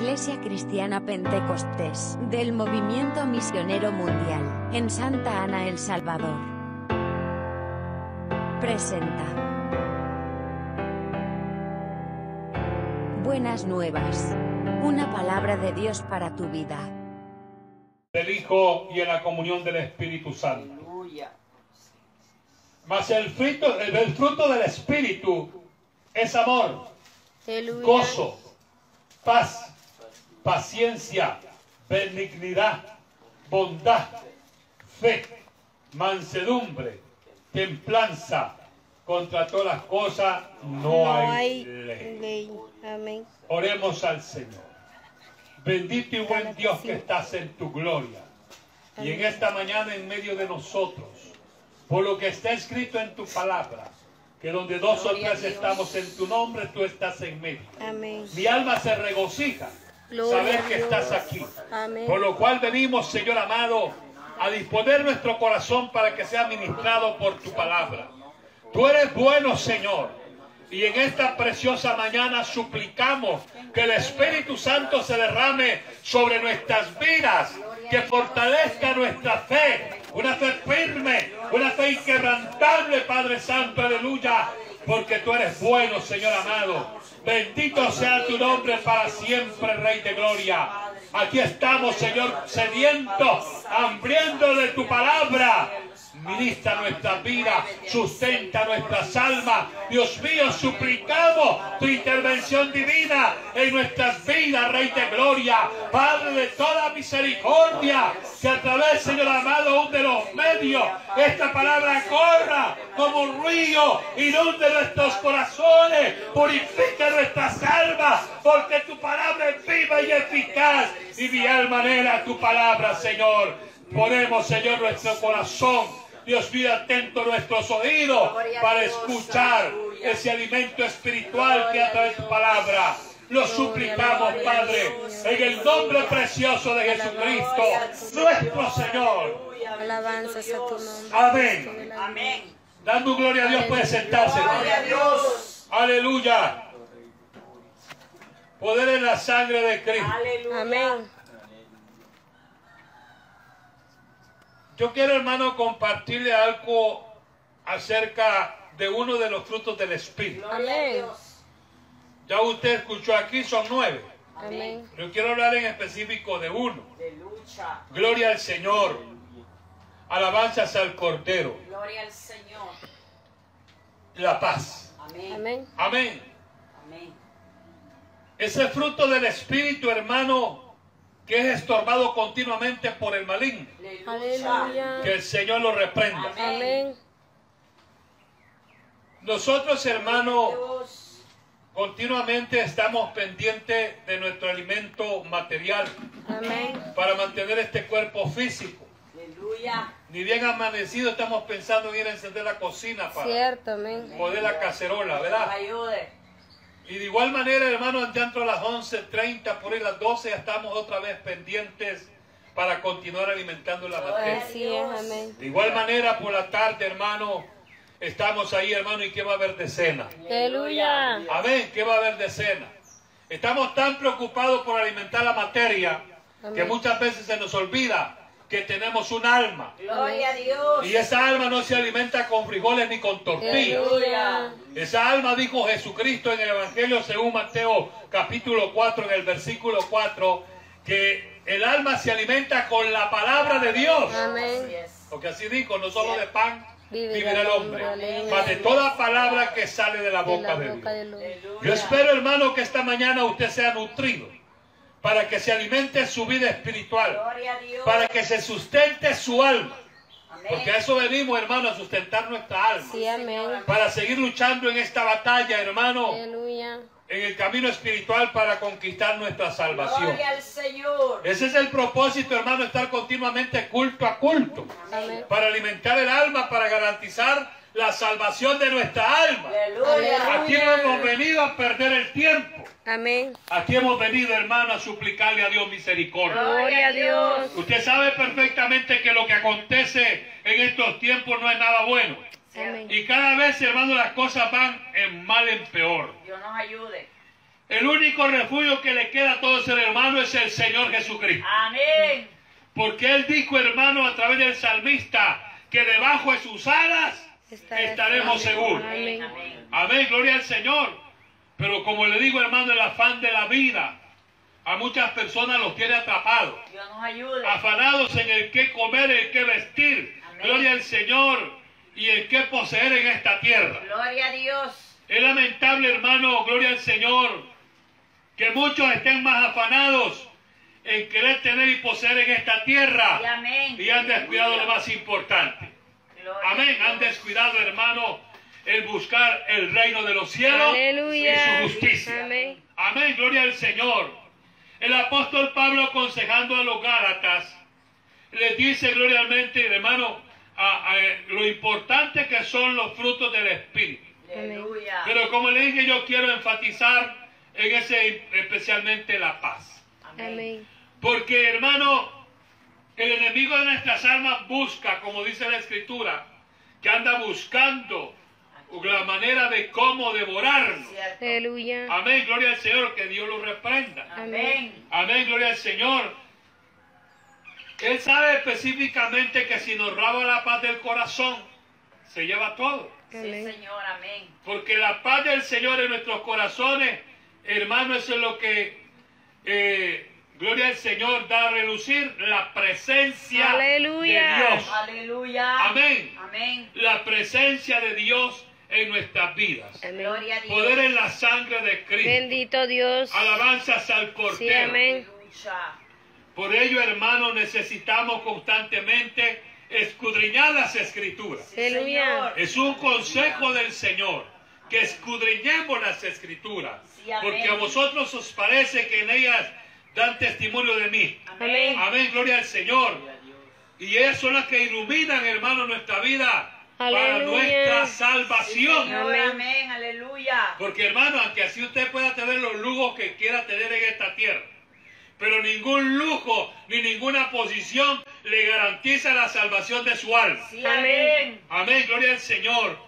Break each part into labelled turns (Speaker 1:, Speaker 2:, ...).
Speaker 1: Iglesia Cristiana Pentecostés del Movimiento Misionero Mundial en Santa Ana, El Salvador. Presenta. Buenas nuevas. Una palabra de Dios para tu vida.
Speaker 2: del Hijo y en la comunión del Espíritu Santo.
Speaker 3: Aleluya.
Speaker 2: Mas el fruto, el, el fruto del Espíritu es amor,
Speaker 4: Aleluya.
Speaker 2: gozo, paz, paciencia, benignidad, bondad, fe, mansedumbre, templanza. Contra todas las cosas no,
Speaker 4: No
Speaker 2: hay,
Speaker 4: hay
Speaker 2: ley.
Speaker 4: ley. Amén.
Speaker 2: Oremos al Señor. Bendito y buen Dios que estás en tu gloria. Y en esta mañana en medio de nosotros, por lo que está escrito en tu palabra, que donde dos o
Speaker 3: Gloria
Speaker 2: tres estamos en tu nombre, tú estás en medio.
Speaker 4: Amén.
Speaker 2: Mi alma se regocija
Speaker 4: Gloria
Speaker 2: saber que estás aquí.
Speaker 4: Amén.
Speaker 2: Por lo cual venimos, Señor amado, a disponer nuestro corazón para que sea ministrado por tu palabra. Tú eres bueno, Señor. Y en esta preciosa mañana suplicamos que el Espíritu Santo se derrame sobre nuestras vidas, que fortalezca nuestra fe, una fe firme, una fe inquebrantable, Padre Santo, aleluya, porque tú eres bueno, Señor amado. Bendito sea tu nombre para siempre, Rey de Gloria. Aquí estamos, Señor, sedientos, hambriendo de tu palabra. Ministra nuestras vidas, sustenta nuestras almas. Dios mío, suplicamos tu intervención divina en nuestras vidas, Rey de Gloria, Padre de toda misericordia, que a través, Señor amado, de los medios, esta palabra corra como un río, inunde nuestros corazones, purifica nuestras almas, porque tu palabra es viva y eficaz, y alma anhela tu palabra, Señor. Ponemos, Señor, nuestro corazón Dios mío, atento nuestros oídos para escuchar ese alimento espiritual que a través de tu palabra. Lo suplicamos, Padre, en el nombre precioso de Jesucristo, nuestro Señor.
Speaker 4: Alabanzas a tu nombre.
Speaker 2: Amén.
Speaker 3: Amén.
Speaker 2: Dando gloria a Dios, puede sentarse.
Speaker 3: Gloria a. Dios.
Speaker 2: Aleluya. Poder en la sangre de Cristo.
Speaker 3: Aleluya.
Speaker 4: Amén.
Speaker 2: Yo quiero, hermano, compartirle algo acerca de uno de los frutos del Espíritu.
Speaker 4: Amén.
Speaker 2: Ya usted escuchó aquí, son nueve.
Speaker 4: Amén.
Speaker 2: Yo quiero hablar en específico de uno.
Speaker 3: De lucha.
Speaker 2: Gloria al Señor. Alabanzas al Cordero.
Speaker 3: Gloria al Señor.
Speaker 2: La paz.
Speaker 3: Amén.
Speaker 4: Amén.
Speaker 2: Amén.
Speaker 3: Amén.
Speaker 2: Ese fruto del Espíritu, hermano, que es estorbado continuamente por el maligno.
Speaker 3: Aleluya.
Speaker 2: Que el Señor lo reprenda.
Speaker 4: Amén.
Speaker 2: Nosotros, hermano,
Speaker 3: Dios.
Speaker 2: continuamente estamos pendientes de nuestro alimento material
Speaker 4: Amén.
Speaker 2: para mantener este cuerpo físico.
Speaker 3: Aleluya.
Speaker 2: Ni bien amanecido estamos pensando en ir a encender la cocina para
Speaker 4: Cierto, amén.
Speaker 2: poner la cacerola,
Speaker 3: Nos
Speaker 2: ¿verdad?
Speaker 3: ayude.
Speaker 2: Y de igual manera, hermano, ya entre las 11.30, por ahí las 12, ya estamos otra vez pendientes para continuar alimentando la materia.
Speaker 4: Así es, amén.
Speaker 2: De igual manera, por la tarde, hermano, estamos ahí, hermano, ¿y qué va a haber de cena?
Speaker 4: Aleluya.
Speaker 2: Amén, ¿qué va a haber de cena? Estamos tan preocupados por alimentar la materia que muchas veces se nos olvida que tenemos un alma.
Speaker 3: Gloria a Dios.
Speaker 2: Y esa alma no se alimenta con frijoles ni con tortillas.
Speaker 4: Aleluya.
Speaker 2: Esa alma dijo Jesucristo en el Evangelio según Mateo capítulo 4, en el versículo 4, que el alma se alimenta con la palabra de Dios.
Speaker 4: Amén.
Speaker 2: Porque así dijo, no solo de pan
Speaker 4: Vivirá
Speaker 2: el hombre, mas de toda palabra que sale de la boca de Dios. Yo espero, hermano, que esta mañana usted sea nutrido para que se alimente su vida espiritual, para que se sustente su alma. Porque a eso venimos, hermano, a sustentar nuestra alma.
Speaker 4: Sí, amén.
Speaker 2: Para seguir luchando en esta batalla, hermano,
Speaker 4: Aleluya.
Speaker 2: en el camino espiritual para conquistar nuestra salvación.
Speaker 3: Gloria al Señor.
Speaker 2: Ese es el propósito, hermano, estar continuamente culto a culto.
Speaker 4: Amén.
Speaker 2: Para alimentar el alma, para garantizar la salvación de nuestra alma.
Speaker 3: Aleluya.
Speaker 2: Aquí no hemos venido a perder el tiempo.
Speaker 4: Amén.
Speaker 2: Aquí hemos venido, hermano, a suplicarle a Dios misericordia.
Speaker 4: Gloria a Dios.
Speaker 2: Usted sabe perfectamente que lo que acontece en estos tiempos no es nada bueno.
Speaker 4: Amén.
Speaker 2: Y cada vez, hermano, las cosas van en mal en peor.
Speaker 3: Dios nos ayude.
Speaker 2: El único refugio que le queda a todo ser hermano es el Señor Jesucristo.
Speaker 3: Amén.
Speaker 2: Porque Él dijo, hermano, a través del salmista, que debajo de sus alas estaremos seguros.
Speaker 4: Amén.
Speaker 3: Amén.
Speaker 2: Gloria al Señor. Pero como le digo, hermano, el afán de la vida a muchas personas los tiene atrapados.
Speaker 3: Dios nos ayude.
Speaker 2: afanados en el que comer, el que vestir.
Speaker 3: Amén.
Speaker 2: Gloria al Señor y el que poseer en esta tierra.
Speaker 3: Gloria a Dios.
Speaker 2: Es lamentable, hermano, gloria al Señor, que muchos estén más afanados en querer tener y poseer en esta
Speaker 3: Y
Speaker 2: tierra
Speaker 3: amén.
Speaker 2: y han descuidado lo más importante. Amén, han descuidado, hermano, el buscar el reino de los cielos
Speaker 4: Aleluya.
Speaker 2: y su justicia.
Speaker 4: Amén.
Speaker 2: Amén, gloria al Señor. El apóstol Pablo aconsejando a los Gálatas, les dice glorialmente, hermano, a- a- lo importante que son los frutos del Espíritu.
Speaker 3: Aleluya.
Speaker 2: Pero como le dije, yo quiero enfatizar en ese especialmente la paz.
Speaker 4: Amén.
Speaker 2: Porque, hermano, el enemigo de nuestras almas busca, como dice la Escritura, que anda buscando la manera de cómo devorarnos.
Speaker 4: Aleluya.
Speaker 2: Amén, gloria al Señor, que Dios lo reprenda.
Speaker 3: Amén.
Speaker 2: Amén, gloria al Señor. Él sabe específicamente que si nos roba la paz del corazón, se lleva todo.
Speaker 3: Sí. Señor. Amén.
Speaker 2: Porque la paz del Señor en nuestros corazones, hermano, eso es lo que, eh, gloria al Señor, da a relucir la presencia
Speaker 4: Aleluya.
Speaker 2: de Dios.
Speaker 3: Aleluya.
Speaker 2: Amén.
Speaker 3: Amén.
Speaker 2: La presencia de Dios en nuestras vidas.
Speaker 4: Amén.
Speaker 3: Gloria a Dios.
Speaker 2: Poder en la sangre de Cristo.
Speaker 4: Bendito Dios.
Speaker 2: Alabanzas al
Speaker 4: Sí,
Speaker 2: Cordero.
Speaker 4: amén.
Speaker 3: Aleluya.
Speaker 2: Por ello, hermanos, necesitamos constantemente escudriñar las escrituras.
Speaker 3: Sí,
Speaker 4: Aleluya.
Speaker 2: Es un consejo del Señor que escudriñemos las escrituras.
Speaker 3: Sí, amén.
Speaker 2: Porque a vosotros os parece que en ellas dan testimonio de mí.
Speaker 3: Amén.
Speaker 2: Amén, gloria al Señor. Y ellas son las que iluminan, hermano, nuestra vida para
Speaker 4: Aleluya.
Speaker 2: nuestra salvación.
Speaker 4: Amén.
Speaker 3: Aleluya.
Speaker 2: Porque hermano, aunque así usted pueda tener los lujos que quiera tener en esta tierra, pero ningún lujo ni ninguna posición le garantiza la salvación de su alma.
Speaker 3: Sí,
Speaker 4: amén.
Speaker 3: Amén,
Speaker 2: gloria al Señor.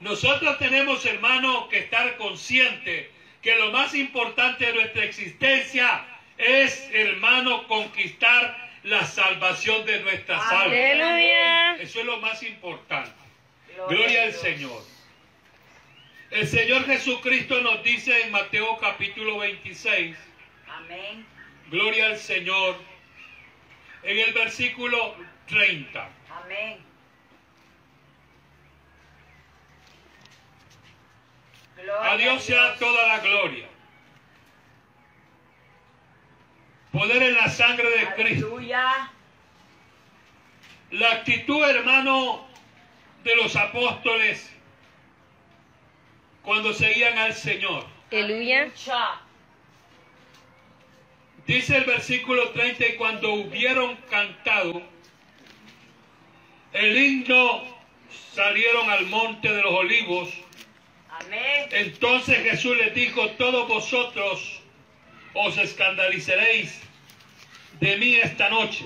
Speaker 2: Nosotros tenemos, hermano, que estar conscientes que lo más importante de nuestra existencia es, hermano, conquistar la salvación de nuestras almas.
Speaker 4: Aleluya.
Speaker 2: Eso es lo más importante.
Speaker 3: Gloria
Speaker 2: al. Señor. El Señor Jesucristo nos dice en Mateo capítulo 26,
Speaker 3: Amén.
Speaker 2: gloria al Señor, en el versículo 30.
Speaker 3: Amén. Gloria
Speaker 2: A Dios sea toda la gloria. Poder en la sangre de Cristo. La actitud, hermano, de los apóstoles cuando seguían al Señor.
Speaker 4: Aleluya.
Speaker 3: Aleluya.
Speaker 2: Dice el versículo 30, y cuando hubieron cantado el himno, salieron al monte de los olivos.
Speaker 3: Amén.
Speaker 2: Entonces Jesús les dijo, todos vosotros os escandalizaréis de mí esta noche,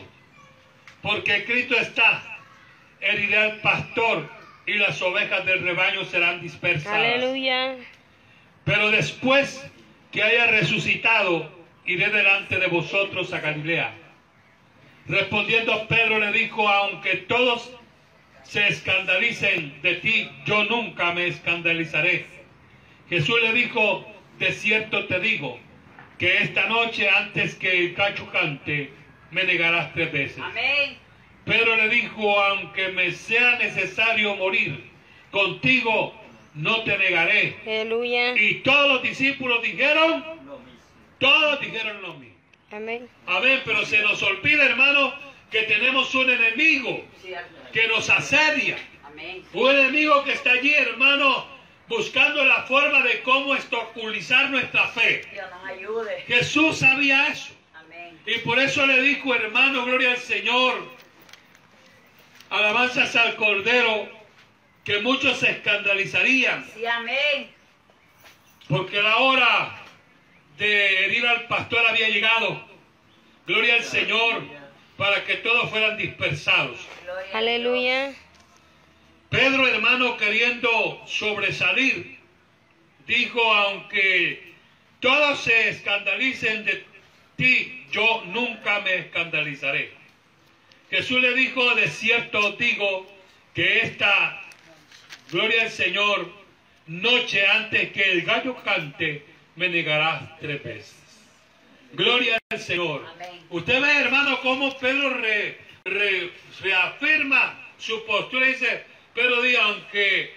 Speaker 2: porque Cristo está, heriré al pastor y las ovejas del rebaño serán dispersadas.
Speaker 4: Aleluya.
Speaker 2: Pero después que haya resucitado, iré delante de vosotros a Galilea. Respondiendo Pedro le dijo, aunque todos se escandalicen de ti, yo nunca me escandalizaré. Jesús le dijo, de cierto te digo, que esta noche antes que el cacho cante, me negarás tres veces.
Speaker 3: Amén.
Speaker 2: Pedro le dijo, aunque me sea necesario morir, contigo no te negaré.
Speaker 4: Aleluya.
Speaker 2: Y todos los discípulos dijeron, todos dijeron lo mismo.
Speaker 4: Amén.
Speaker 2: Amén, pero se nos olvida, hermano, que tenemos un enemigo que nos asedia.
Speaker 3: Amén.
Speaker 2: Un enemigo que está allí, hermano, buscando la forma de cómo estoculizar nuestra fe.
Speaker 3: Dios nos ayude.
Speaker 2: Jesús sabía eso.
Speaker 3: Amén.
Speaker 2: Y por eso le dijo, hermano, gloria al Señor, alabanzas al Cordero, que muchos se escandalizarían.
Speaker 3: Sí, amén.
Speaker 2: porque la hora de herir al pastor había llegado. Gloria al Señor, para que todos fueran dispersados.
Speaker 4: Aleluya.
Speaker 2: Pedro, hermano, queriendo sobresalir, dijo, aunque todos se escandalicen de ti, yo nunca me escandalizaré. Jesús le dijo, de cierto digo que esta, gloria al Señor, noche antes que el gallo cante, me negarás tres veces. Gloria al Señor.
Speaker 3: Amén.
Speaker 2: Usted ve, hermano, cómo Pedro re- re- reafirma su postura y dice, pero di, aunque,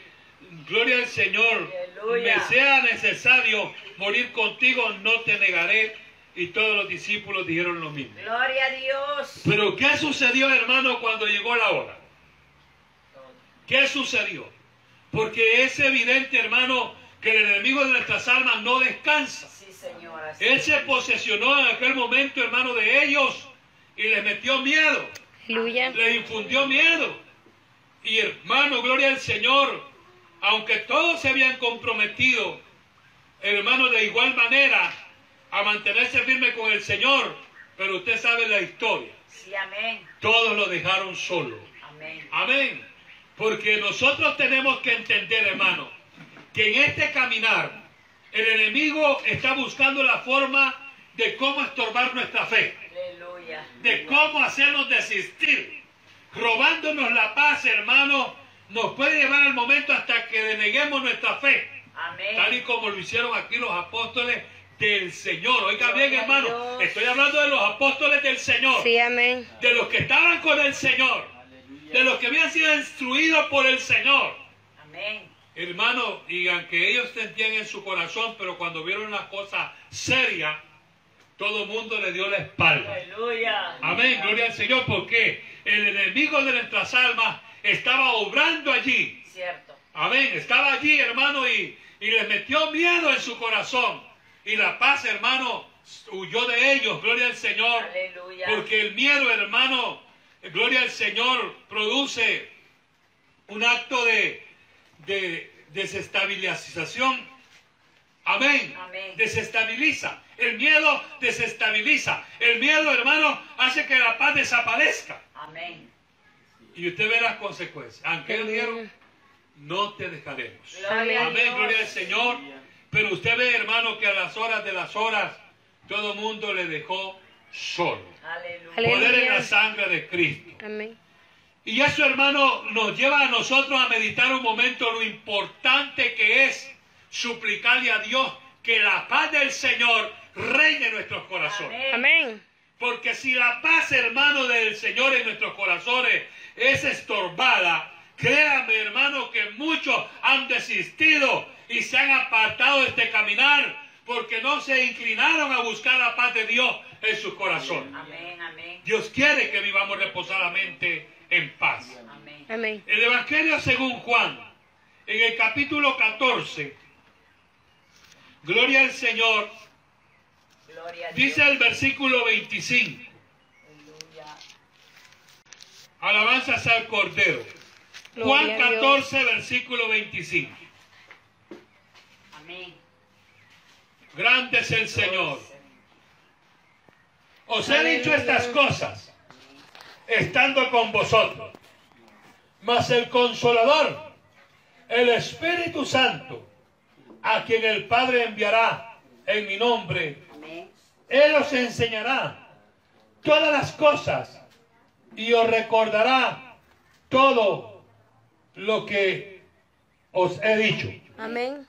Speaker 2: gloria al Señor,
Speaker 3: Aleluya.
Speaker 2: me sea necesario morir contigo, no te negaré. Y todos los discípulos dijeron lo mismo.
Speaker 3: Gloria a Dios.
Speaker 2: Pero ¿qué sucedió, hermano, cuando llegó la hora? ¿Qué sucedió? Porque es evidente, hermano, que el enemigo de nuestras almas no descansa.
Speaker 3: Sí, Señor. así
Speaker 2: Él se posesionó en aquel momento, hermano, de ellos y les metió miedo,
Speaker 4: Aleluya.
Speaker 2: les infundió miedo. Y hermano, gloria al Señor, aunque todos se habían comprometido, hermano, de igual manera a mantenerse firme con el Señor, pero usted sabe la historia,
Speaker 3: Sí, amén.
Speaker 2: todos lo dejaron solo.
Speaker 3: Amén.
Speaker 2: Amén. Porque nosotros tenemos que entender, hermano, que en este caminar el enemigo está buscando la forma de cómo estorbar nuestra fe,
Speaker 3: Aleluya.
Speaker 2: de cómo hacernos desistir, robándonos la paz, hermano, nos puede llevar al momento hasta que deneguemos nuestra fe, tal y como lo hicieron aquí los apóstoles del Señor. Oiga bien, hermano, estoy hablando de los apóstoles del Señor
Speaker 4: Sí, amén.
Speaker 2: de los que estaban con el Señor, de los que habían sido instruidos por el Señor.
Speaker 3: Amén.
Speaker 2: Hermano, y aunque ellos sentían en su corazón, pero cuando vieron una cosa seria, todo el mundo le dio la espalda.
Speaker 3: Aleluya.
Speaker 2: Amén, gloria al Señor, porque el enemigo de nuestras almas estaba obrando allí.
Speaker 3: Cierto.
Speaker 2: Amén, estaba allí, hermano, y, y les metió miedo en su corazón. Y la paz, hermano, huyó de ellos, gloria al Señor.
Speaker 3: Aleluya.
Speaker 2: Porque el miedo, hermano, gloria al Señor, produce un acto de, de desestabilización. Amén.
Speaker 3: Amén.
Speaker 2: Desestabiliza. El miedo desestabiliza. El miedo, hermano, hace que la paz desaparezca.
Speaker 3: Amén.
Speaker 2: Y usted ve las consecuencias. Aunque ellos dijeron,
Speaker 4: Amén.
Speaker 2: no te dejaremos.
Speaker 3: Gloria
Speaker 2: Amén,
Speaker 3: Dios.
Speaker 2: gloria al Señor. Pero usted ve, hermano, que a las horas de las horas, todo el mundo le dejó solo.
Speaker 3: Aleluya.
Speaker 2: Poder en la sangre de Cristo.
Speaker 4: Amén.
Speaker 2: Y eso, hermano, nos lleva a nosotros a meditar un momento lo importante que es suplicarle a Dios que la paz del Señor reine en nuestros corazones.
Speaker 3: Amén.
Speaker 2: Porque si la paz, hermano, del Señor en nuestros corazones es estorbada, créame, hermano, que muchos han desistido y se han apartado de este caminar porque no se inclinaron a buscar la paz de Dios en sus corazones.
Speaker 3: Amén. Amén.
Speaker 2: Dios quiere que vivamos reposadamente en paz.
Speaker 3: Amén.
Speaker 4: Amén.
Speaker 2: El Evangelio según Juan, en el capítulo 14, gloria al Señor,
Speaker 3: Gloria a Dios.
Speaker 2: dice el versículo 25.
Speaker 3: Aleluya.
Speaker 2: Alabanzas al Cordero. Juan
Speaker 4: Gloria a Dios.
Speaker 2: 14, versículo 25.
Speaker 3: Amén.
Speaker 2: Grande es el Señor. Os he dicho estas cosas estando con vosotros. Mas el Consolador, el Espíritu Santo, a quien el Padre enviará en mi nombre. Él os enseñará todas las cosas y os recordará todo lo que os he dicho.
Speaker 4: Amén.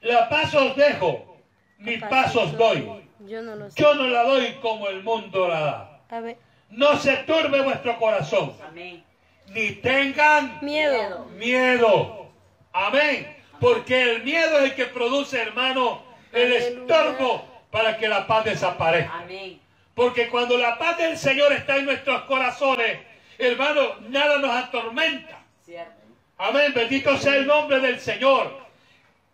Speaker 2: La paz os dejo, mi paz os doy.
Speaker 4: Yo no lo.
Speaker 2: Yo no la doy como el mundo la da.
Speaker 4: A ver.
Speaker 2: No se turbe vuestro corazón,
Speaker 3: Amén.
Speaker 2: ni tengan
Speaker 4: Miedo.
Speaker 2: miedo. Amén. Porque el miedo es el que produce, hermano, el estorbo para que la paz desaparezca. Porque cuando la paz del Señor está en nuestros corazones, hermano, nada nos atormenta. Amén, bendito sea el nombre del Señor.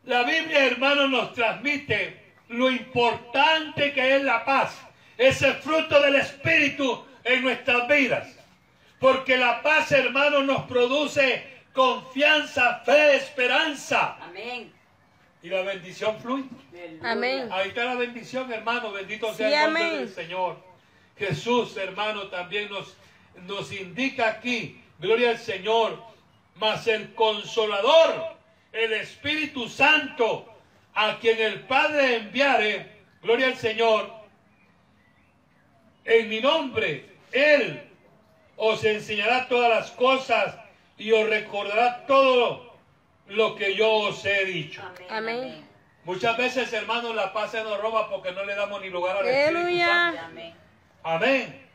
Speaker 2: La Biblia, hermano, nos transmite lo importante que es la paz, ese fruto del Espíritu en nuestras vidas. Porque la paz, hermano, nos produce confianza, fe, esperanza.
Speaker 3: Amén.
Speaker 2: Y la bendición fluye.
Speaker 4: Amén.
Speaker 2: Ahí está la bendición, hermano. Bendito sea
Speaker 4: Sí,
Speaker 2: el nombre
Speaker 4: amén.
Speaker 2: del Señor. Jesús, hermano, también nos, nos indica aquí, gloria al Señor, mas el consolador, el Espíritu Santo, a quien el Padre enviare, gloria al Señor, en mi nombre, Él os enseñará todas las cosas y os recordará todo lo que yo os he dicho.
Speaker 4: Amén.
Speaker 2: Muchas veces, hermanos, la paz se nos roba porque no le damos ni lugar al Espíritu. Santo.
Speaker 3: Amén.
Speaker 2: Amén.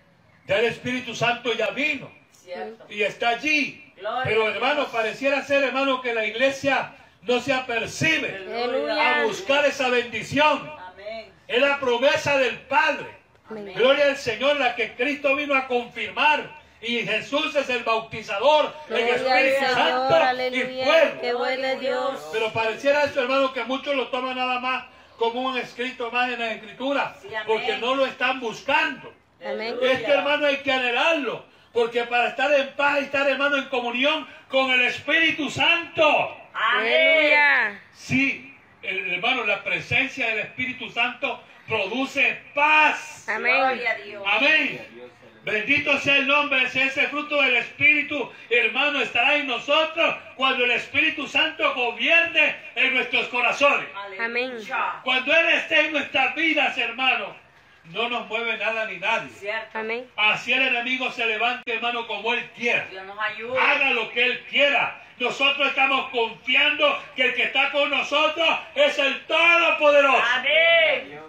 Speaker 2: Ya el Espíritu Santo ya vino
Speaker 3: Cierto.
Speaker 2: y está allí.
Speaker 3: Gloria
Speaker 2: Pero hermano, pareciera ser, hermano, que la iglesia no se apercibe
Speaker 4: Aleluya.
Speaker 2: a buscar esa bendición.
Speaker 3: Amén.
Speaker 2: Es la promesa del Padre.
Speaker 4: Amén.
Speaker 2: Gloria al Señor, la que Cristo vino a confirmar. Y Jesús es el bautizador en Espíritu Santo y
Speaker 4: aleluya.
Speaker 2: fuego.
Speaker 4: Qué bueno es Dios.
Speaker 2: Pero pareciera esto, hermano, que muchos lo toman nada más como un escrito más en la Escritura,
Speaker 3: Sí,
Speaker 2: porque no lo están buscando.
Speaker 4: Amén.
Speaker 2: Este hermano hay que anhelarlo, porque para estar en paz y estar, hermano, en comunión con el Espíritu Santo.
Speaker 3: Amén.
Speaker 4: Aleluya.
Speaker 2: Sí, el- hermano, la presencia del Espíritu Santo produce paz.
Speaker 4: Amén.
Speaker 3: Gloria a Dios.
Speaker 2: Amén. Bendito sea el nombre, ese ese fruto del Espíritu, hermano, estará en nosotros cuando el Espíritu Santo gobierne en nuestros corazones.
Speaker 4: Amén.
Speaker 2: Cuando Él esté en nuestras vidas, hermano, no nos mueve nada ni nadie.
Speaker 3: Cierto.
Speaker 4: Amén.
Speaker 2: Así el enemigo se levante, hermano, como Él quiera.
Speaker 3: Dios nos ayude.
Speaker 2: Haga lo que Él quiera. Nosotros estamos confiando que el que está con nosotros es el Todopoderoso.
Speaker 3: Amén.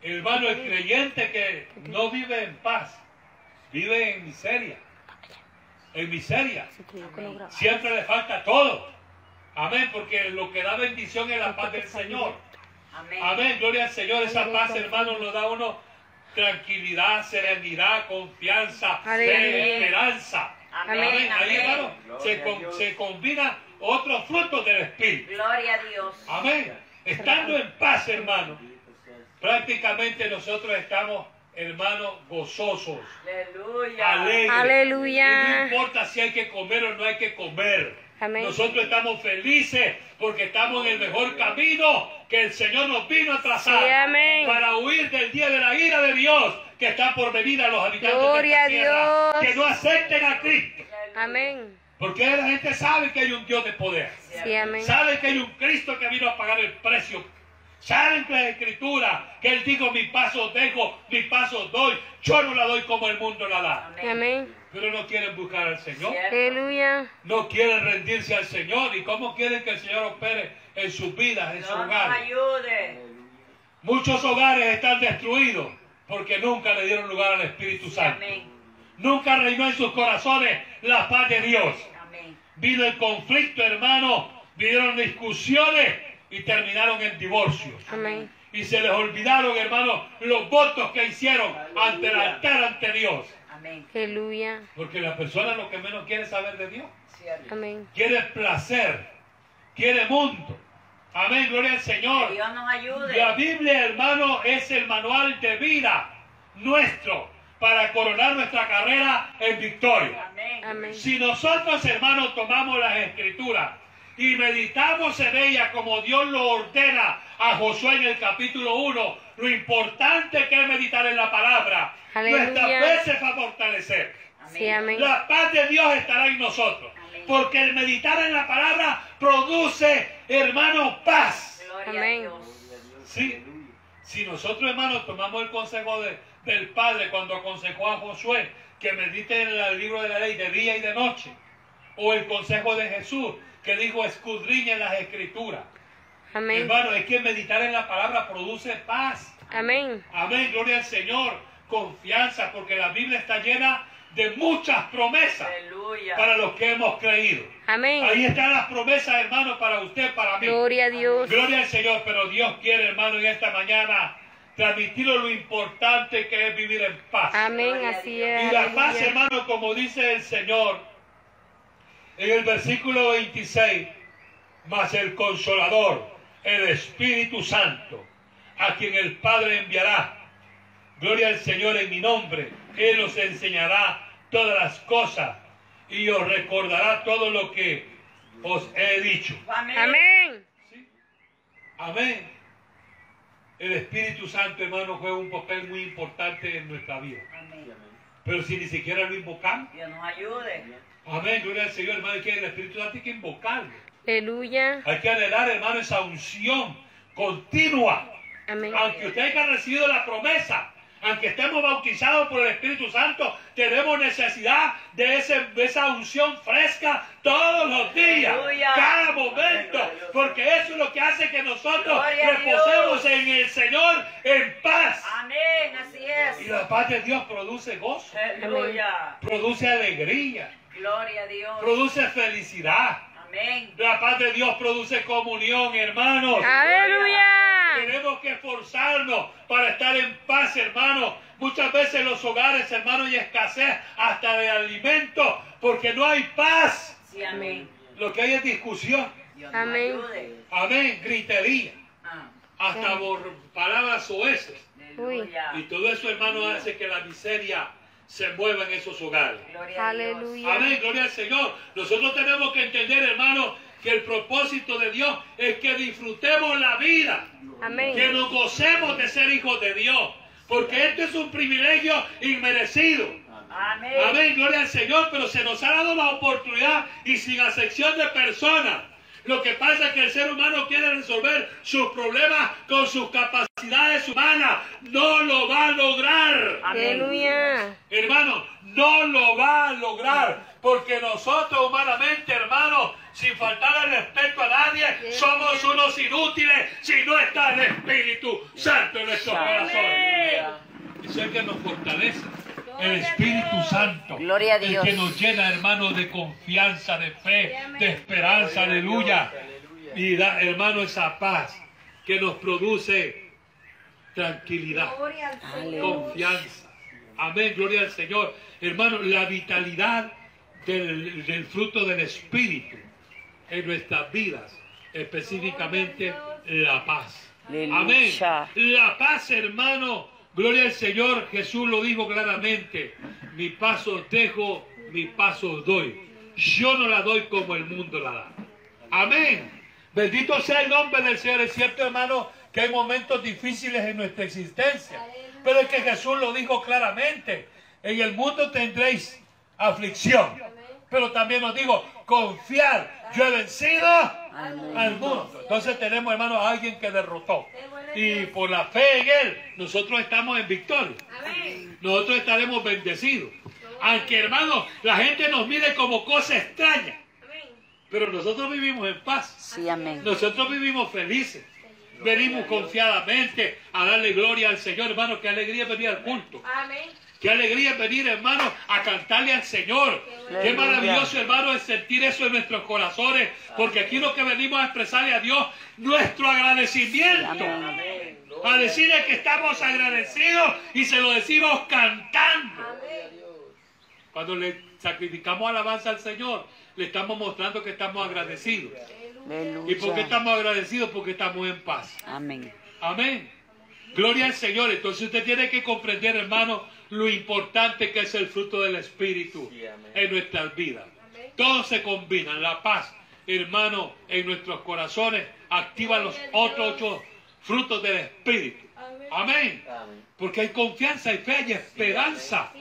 Speaker 2: Hermano, el creyente que no vive en paz, vive en miseria. En miseria. Siempre le falta todo. Amén, porque lo que da bendición es la paz del Señor.
Speaker 3: Amén.
Speaker 2: Gloria al Señor. Esa paz, hermano, nos da a uno tranquilidad, serenidad, confianza, fe, esperanza.
Speaker 3: Amén,
Speaker 2: Ahí, hermano, se, con- se combinan otros frutos del Espíritu.
Speaker 3: Gloria a Dios.
Speaker 2: Amén. Estando en paz, hermano, prácticamente nosotros estamos, hermanos, gozosos,
Speaker 3: Aleluya.
Speaker 2: alegres. Y no
Speaker 4: Aleluya.
Speaker 2: importa si hay que comer o no hay que comer.
Speaker 4: Amén.
Speaker 2: Nosotros estamos felices porque estamos en el mejor camino que el Señor nos vino a trazar
Speaker 4: Sí, amén.
Speaker 2: para huir del día de la ira de Dios que está por venir a los habitantes
Speaker 4: Gloria a
Speaker 2: de esta tierra
Speaker 4: Dios.
Speaker 2: que no acepten a Cristo.
Speaker 4: Amén.
Speaker 2: Porque la gente sabe que hay un Dios de poder.
Speaker 4: Sí, amén.
Speaker 2: Saben que hay un Cristo que vino a pagar el precio. Saben que la escritura, que Él dijo, mi paso dejo, mi paso doy. Yo no la doy como el mundo la da.
Speaker 3: Amén.
Speaker 2: Pero no quieren buscar al Señor.
Speaker 4: Aleluya.
Speaker 2: No quieren rendirse al Señor. ¿Y cómo quieren que el Señor opere en sus vidas, en sus
Speaker 3: Dios nos
Speaker 2: hogares?
Speaker 3: ayude.
Speaker 2: Muchos hogares están destruidos porque nunca le dieron lugar al Espíritu Santo.
Speaker 3: Amén.
Speaker 2: Nunca reinó en sus corazones la paz de Dios.
Speaker 3: Amén.
Speaker 2: Vino el conflicto, hermano. Vinieron discusiones y terminaron en divorcios.
Speaker 4: Amén.
Speaker 2: Y se les olvidaron, hermano, los votos que hicieron ante el altar ante Dios.
Speaker 3: Amén.
Speaker 4: Aleluya.
Speaker 2: Porque la persona lo que menos quiere es saber de Dios.
Speaker 3: Cierto.
Speaker 4: Amén.
Speaker 2: Quiere placer. Quiere mundo. Amén, gloria al
Speaker 3: Que
Speaker 2: Señor.
Speaker 3: Dios nos ayude.
Speaker 2: La Biblia, hermano, es el manual de vida nuestro para coronar nuestra carrera en victoria.
Speaker 3: Amén.
Speaker 4: Amén.
Speaker 2: Si nosotros, hermanos, tomamos las escrituras y meditamos en ellas como Dios lo ordena a Josué en el capítulo 1, lo importante que es meditar en la palabra,
Speaker 4: Aleluya.
Speaker 2: nuestra fe se va a fortalecer.
Speaker 4: Sí, amén.
Speaker 2: La paz de Dios estará en nosotros.
Speaker 3: Amén.
Speaker 2: Porque el meditar en la palabra produce, hermano, paz.
Speaker 3: Gloria
Speaker 4: Amén.
Speaker 3: a Dios.
Speaker 2: Sí. Si nosotros, hermanos, tomamos el consejo de- del Padre cuando aconsejó a Josué que medite en el libro de la ley de día y de noche, o el consejo de Jesús que dijo escudriñen las escrituras.
Speaker 4: Amén.
Speaker 2: Hermano, es que meditar en la palabra produce paz.
Speaker 4: Amén.
Speaker 2: Amén, gloria al Señor. Confianza, porque la Biblia está llena de muchas promesas
Speaker 3: Aleluya.
Speaker 2: para los que hemos creído. Ahí
Speaker 4: Amén.
Speaker 2: están las promesas, hermano, para usted, para mí.
Speaker 4: Gloria a Dios.
Speaker 2: Gloria al Señor, pero Dios quiere, hermano, en esta mañana transmitirlo lo importante que es vivir en paz.
Speaker 4: Amén. Así es.
Speaker 2: Y la paz, hermano, como dice el Señor en el versículo 26, mas el consolador, el Espíritu Santo, a quien el Padre enviará. Gloria al Señor en mi nombre. Él os enseñará todas las cosas y os recordará todo lo que os he dicho.
Speaker 3: Amén.
Speaker 4: Amén.
Speaker 2: ¿Sí? Amén. El Espíritu Santo, hermano, juega un papel muy importante en nuestra vida.
Speaker 3: Amén.
Speaker 2: Pero si ni siquiera lo invocamos,
Speaker 3: Dios nos ayude.
Speaker 2: Amén, gloria al Señor, hermano, que el Espíritu Santo hay que invocarlo.
Speaker 4: Aleluya.
Speaker 2: Hay que anhelar, hermano, esa unción continua.
Speaker 4: Amén.
Speaker 2: Aunque usted haya recibido la promesa, aunque estemos bautizados por el Espíritu Santo, tenemos necesidad de, ese, de esa unción fresca todos los días,
Speaker 3: Aleluya.
Speaker 2: cada momento, porque eso es lo que hace que nosotros reposemos en el Señor en paz.
Speaker 3: Amén, así
Speaker 2: Y
Speaker 3: es.
Speaker 2: la paz de Dios produce gozo,
Speaker 3: Aleluya.
Speaker 2: produce alegría,
Speaker 3: Gloria a Dios.
Speaker 2: produce felicidad.
Speaker 3: Amén.
Speaker 2: La paz de Dios produce comunión, hermanos.
Speaker 4: Aleluya.
Speaker 2: Tenemos que esforzarnos para estar en paz, hermano. Muchas veces en los hogares, hermano, hay escasez hasta de alimento porque no hay paz.
Speaker 3: Sí, amén.
Speaker 2: Lo que hay es discusión.
Speaker 3: Dios nos
Speaker 4: Amén.
Speaker 3: ayude.
Speaker 2: Amén, gritería,
Speaker 3: Ah,
Speaker 2: hasta por palabras.
Speaker 3: Aleluya.
Speaker 2: Y todo eso, hermano, hace que la miseria se mueva en esos hogares.
Speaker 3: Gloria a Dios.
Speaker 4: Aleluya.
Speaker 2: Amén, gloria al Señor. Nosotros tenemos que entender, hermano, que el propósito de Dios es que disfrutemos la vida. que nos gocemos de ser hijos de Dios, porque esto es un privilegio inmerecido.
Speaker 3: Amén.
Speaker 2: Amén, gloria al Señor, pero se nos ha dado la oportunidad y sin acepción de personas. Lo que pasa es que el ser humano quiere resolver sus problemas con sus capacidades humanas. No lo va a lograr.
Speaker 4: Aleluya.
Speaker 2: Hermano, no lo va a lograr. Porque nosotros humanamente, hermano, sin faltar al respeto a nadie, somos unos inútiles si no está el Espíritu Santo en nuestros corazones. Es el que nos fortalece. El Espíritu Santo.
Speaker 3: Gloria a
Speaker 2: El
Speaker 3: Dios.
Speaker 2: que nos llena, hermano, de confianza, de fe, de esperanza. Aleluya. Y da, hermano, esa paz que nos produce tranquilidad confianza. Amén, gloria al Señor. Hermano, la vitalidad del, del fruto del Espíritu en nuestras vidas, específicamente la paz. Amén. La paz, hermano, gloria al Señor. Jesús lo dijo claramente. Mi paso os dejo, mi paso doy. Yo no la doy como el mundo la da. Amén. Bendito sea el nombre del Señor. Es cierto, hermano, que hay momentos difíciles en nuestra existencia. Pero es que Jesús lo dijo claramente. En el mundo tendréis aflicción. Pero también nos digo, confiar. Yo he vencido al mundo. Entonces tenemos, hermano, a alguien que derrotó. Y por la fe en Él, nosotros estamos en victoria. Nosotros estaremos bendecidos. Aunque, hermano, la gente nos mire como cosa extraña. Pero nosotros vivimos en paz.
Speaker 3: Sí, amén.
Speaker 2: Nosotros vivimos felices. Venimos confiadamente a darle gloria al Señor, hermano. Qué alegría venir al culto.
Speaker 4: Amén.
Speaker 2: Qué alegría es venir, hermano, a cantarle al Señor. Qué maravilloso, hermano, es sentir eso en nuestros corazones. Porque aquí lo que venimos a expresarle a Dios nuestro agradecimiento. A decirle que estamos agradecidos y se lo decimos cantando. Cuando le sacrificamos alabanza al Señor, le estamos mostrando que estamos agradecidos. ¿Y por qué estamos agradecidos? Porque estamos en paz.
Speaker 3: Amén.
Speaker 2: Amén. Gloria al Señor. Entonces usted tiene que comprender, hermano, lo importante que es el fruto del Espíritu en nuestras vidas. Todo se combina. La paz, hermano, en nuestros corazones activa los otros ocho frutos del Espíritu. Amén. Porque hay confianza, hay fe y esperanza.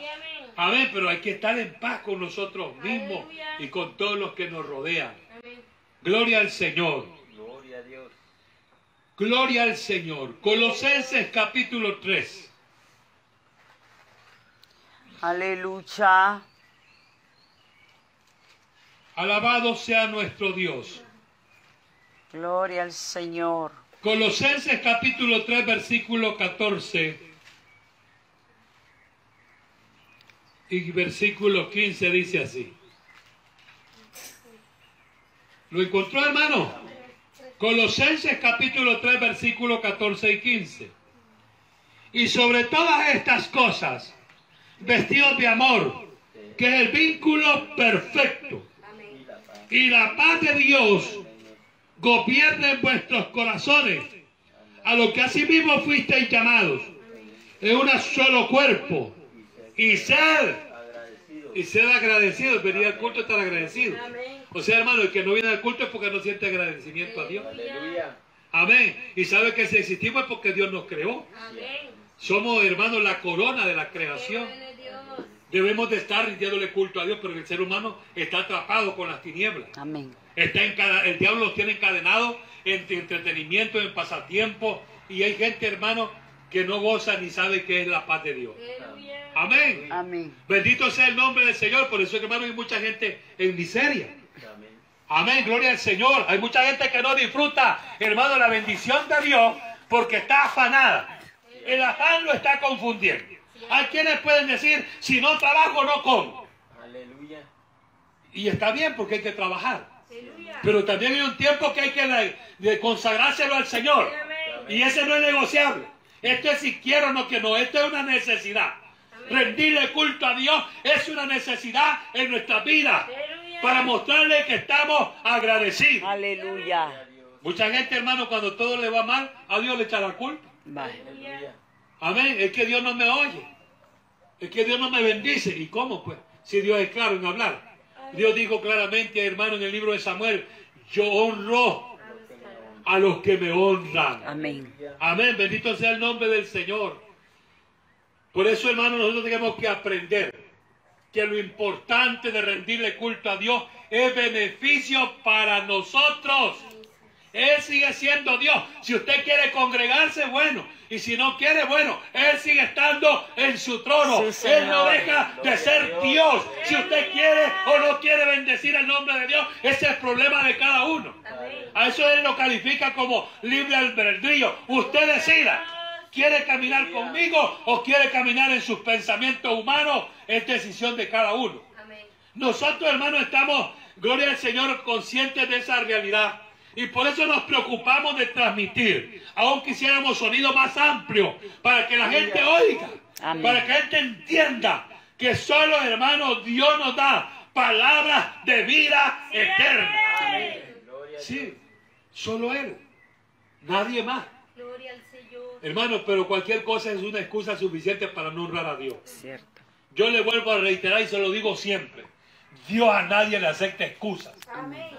Speaker 2: Amén. Pero hay que estar en paz con nosotros mismos y con todos los que nos rodean. Gloria al Señor.
Speaker 5: Gloria a Dios.
Speaker 2: Gloria al Señor. Colosenses capítulo 3.
Speaker 3: Aleluya.
Speaker 2: Alabado sea nuestro Dios.
Speaker 3: Gloria al Señor.
Speaker 2: Colosenses capítulo 3 versículo 14 y versículo 15 dice así. ¿Lo encontró hermano? Colosenses capítulo 3 versículo 14 y 15. Y sobre todas estas cosas, vestidos de amor, que es el vínculo perfecto. Y la paz de Dios gobierne en vuestros corazones, a lo que asimismo fuisteis llamados, en un solo cuerpo, y ser, y ser agradecidos, venir al culto estar agradecidos. O sea, hermano, el que no viene al culto es porque no siente agradecimiento a Dios. Amén. Y sabe que si existimos es porque Dios nos creó. Somos, hermanos, la corona de la creación. Debemos de estar rindiéndole culto a Dios, pero el ser humano está atrapado con las tinieblas.
Speaker 3: Amén.
Speaker 2: Está encada- el diablo los tiene encadenados en entretenimiento, en pasatiempo. Y hay gente, hermano, que no goza ni sabe qué es la paz de Dios. Amén.
Speaker 3: Amén.
Speaker 2: Bendito sea el nombre del Señor. Por eso, hermano, hay mucha gente en miseria. Amén, gloria al Señor. Hay mucha gente que no disfruta, hermano, la bendición de Dios porque está afanada. El afán lo está confundiendo. Hay quienes pueden decir, si no trabajo, no como.
Speaker 5: Aleluya.
Speaker 2: Y está bien porque hay que trabajar. Pero también hay un tiempo que hay que de- de consagrárselo al Señor. Y ese no es negociable. Esto es si quiero o no que no. Esto es una necesidad. Rendirle culto a Dios es una necesidad en nuestra vida. Para mostrarle que estamos agradecidos.
Speaker 3: Aleluya.
Speaker 2: Mucha gente, hermano, cuando todo le va mal, a Dios le echa la culpa.
Speaker 5: Aleluya.
Speaker 2: Amén. Es que Dios no me oye. Es que Dios no me bendice. ¿Y cómo, pues? Si Dios es claro en hablar. Dios dijo claramente, hermano, en el libro de Samuel, yo honro a los que me honran.
Speaker 3: Amén.
Speaker 2: Amén. Bendito sea el nombre del Señor. Por eso, hermano, nosotros tenemos que aprender que lo importante de rendirle culto a Dios es beneficio para nosotros. Él sigue siendo Dios. Si usted quiere congregarse, bueno. Y si no quiere, bueno. Él sigue estando en su trono.
Speaker 3: Sí,
Speaker 2: Él no deja de ser Dios. Si usted quiere o no quiere bendecir el nombre de Dios, ese es el problema de cada uno. A eso él lo califica como libre albedrío. Usted decida. ¿Quiere caminar conmigo o quiere caminar en sus pensamientos humanos? Es decisión de cada uno. Nosotros, hermanos, estamos, gloria al Señor, conscientes de esa realidad. Y por eso nos preocupamos de transmitir. Aún quisiéramos sonido más amplio para que la gente oiga,
Speaker 3: Amén.
Speaker 2: para que la gente entienda que solo, hermano, Dios nos da palabras de vida eterna.
Speaker 5: Gloria a
Speaker 2: Sí, solo Él, nadie más.
Speaker 4: Gloria al Señor.
Speaker 2: Hermano, pero cualquier cosa es una excusa suficiente para no honrar a Dios.
Speaker 3: Cierto.
Speaker 2: Yo le vuelvo a reiterar y se lo digo siempre. Dios a nadie le acepta excusas.
Speaker 4: Amén.